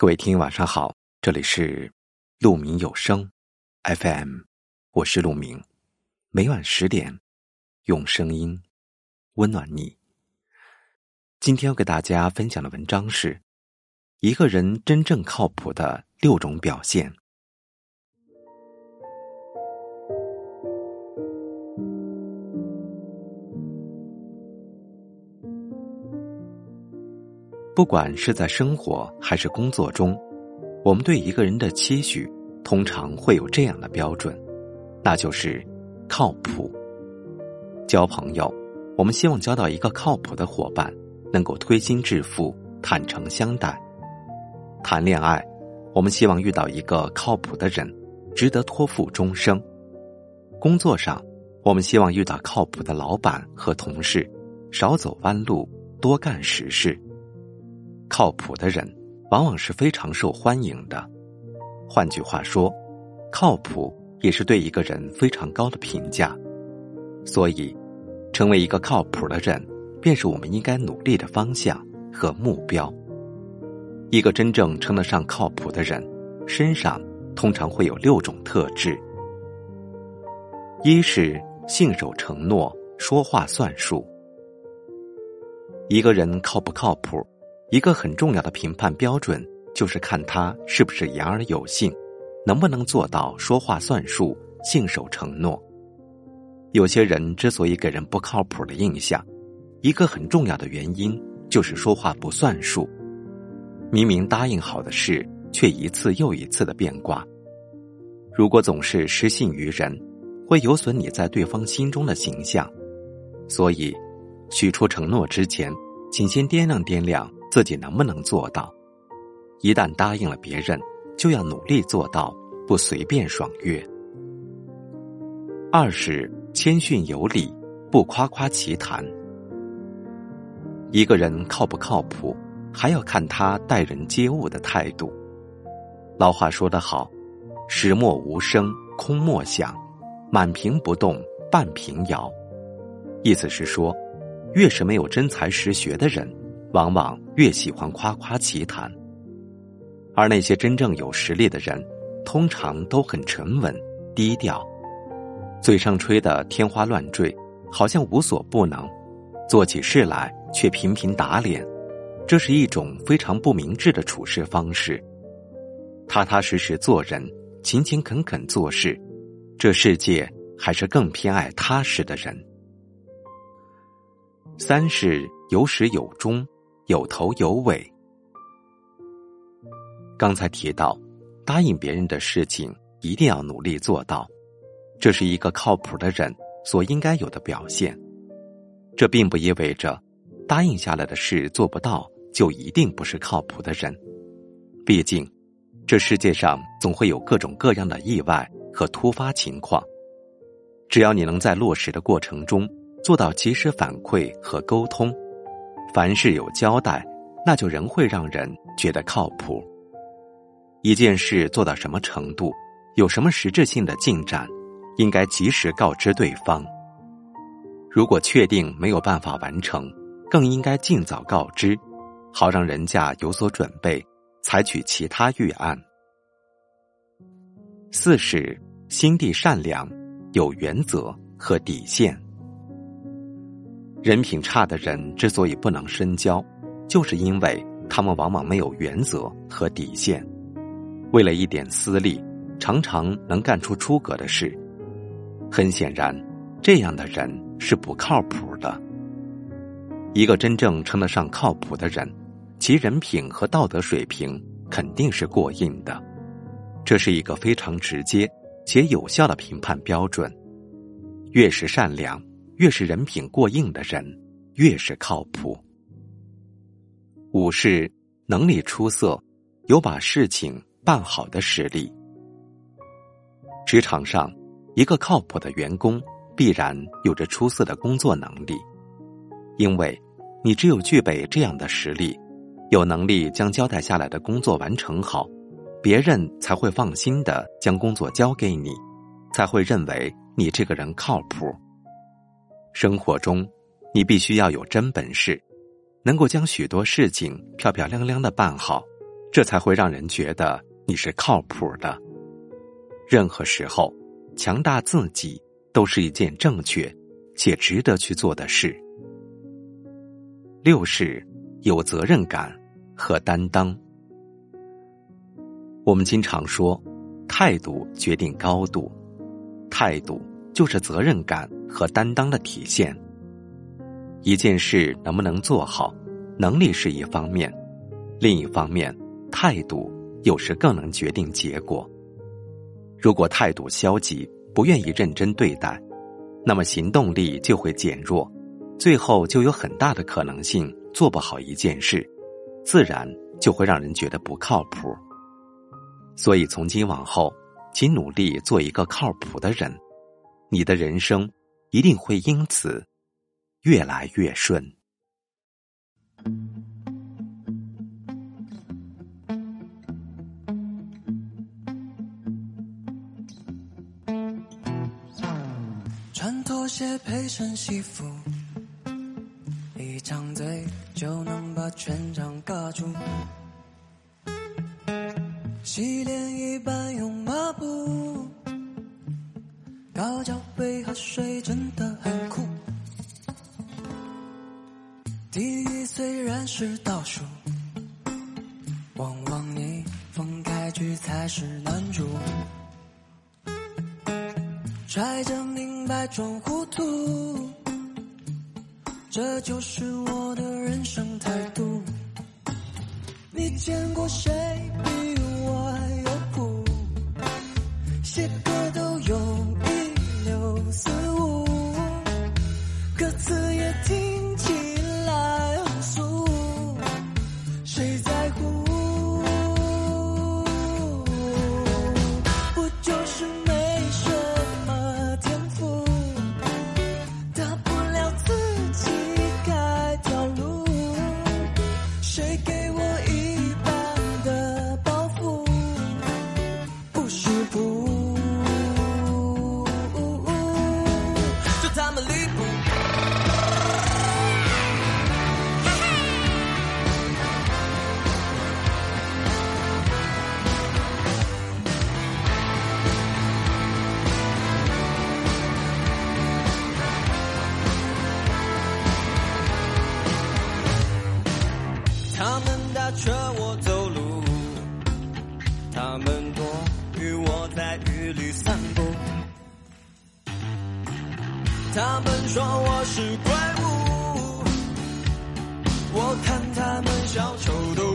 各位听友晚上好，这里是鹿鸣有声 FM，我是鹿鸣，每晚十点用声音温暖你。今天要给大家分享的文章是一个人真正靠谱的六种表现。不管是在生活还是工作中，我们对一个人的期许，通常会有这样的标准，那就是靠谱。交朋友，我们希望交到一个靠谱的伙伴，能够推心置腹、坦诚相待；谈恋爱，我们希望遇到一个靠谱的人，值得托付终生；工作上，我们希望遇到靠谱的老板和同事，少走弯路，多干实事。靠谱的人，往往是非常受欢迎的。换句话说，靠谱也是对一个人非常高的评价。所以，成为一个靠谱的人，便是我们应该努力的方向和目标。一个真正称得上靠谱的人，身上通常会有六种特质：一是信守承诺，说话算数。一个人靠不靠谱？一个很重要的评判标准，就是看他是不是言而有信，能不能做到说话算数、信守承诺。有些人之所以给人不靠谱的印象，一个很重要的原因就是说话不算数。明明答应好的事，却一次又一次的变卦。如果总是失信于人，会有损你在对方心中的形象。所以，许出承诺之前，请先掂量掂量。自己能不能做到？一旦答应了别人，就要努力做到，不随便爽约。二是谦逊有礼，不夸夸其谈。一个人靠不靠谱，还要看他待人接物的态度。老话说得好：“石墨无声空莫响，满瓶不动半瓶摇。”意思是说，越是没有真才实学的人。往往越喜欢夸夸其谈，而那些真正有实力的人，通常都很沉稳低调，嘴上吹得天花乱坠，好像无所不能，做起事来却频频打脸，这是一种非常不明智的处事方式。踏踏实实做人，勤勤恳恳做事，这世界还是更偏爱踏实的人。三是有始有终。有头有尾。刚才提到，答应别人的事情一定要努力做到，这是一个靠谱的人所应该有的表现。这并不意味着答应下来的事做不到就一定不是靠谱的人。毕竟，这世界上总会有各种各样的意外和突发情况。只要你能在落实的过程中做到及时反馈和沟通。凡事有交代，那就仍会让人觉得靠谱。一件事做到什么程度，有什么实质性的进展，应该及时告知对方。如果确定没有办法完成，更应该尽早告知，好让人家有所准备，采取其他预案。四是心地善良，有原则和底线。人品差的人之所以不能深交，就是因为他们往往没有原则和底线，为了一点私利，常常能干出出格的事。很显然，这样的人是不靠谱的。一个真正称得上靠谱的人，其人品和道德水平肯定是过硬的，这是一个非常直接且有效的评判标准。越是善良。越是人品过硬的人，越是靠谱。五是能力出色，有把事情办好的实力。职场上，一个靠谱的员工必然有着出色的工作能力，因为你只有具备这样的实力，有能力将交代下来的工作完成好，别人才会放心的将工作交给你，才会认为你这个人靠谱。生活中，你必须要有真本事，能够将许多事情漂漂亮亮的办好，这才会让人觉得你是靠谱的。任何时候，强大自己都是一件正确且值得去做的事。六是有责任感和担当。我们经常说，态度决定高度，态度就是责任感和担当的体现。一件事能不能做好，能力是一方面，另一方面，态度有时更能决定结果。如果态度消极，不愿意认真对待，那么行动力就会减弱。最后就有很大的可能性做不好一件事，自然就会让人觉得不靠谱。所以从今往后，请努力做一个靠谱的人，你的人生一定会因此越来越顺。穿拖鞋配身西服。一张嘴就能把全场尬住，洗脸一般用抹布，高脚杯喝水真的很酷。地狱虽然是倒数，往往逆风开局才是男主，揣着明白装糊涂。这就是我的人生态度。劝我走路，他们躲雨我在雨里散步。他们说我是怪物，我看他们小丑都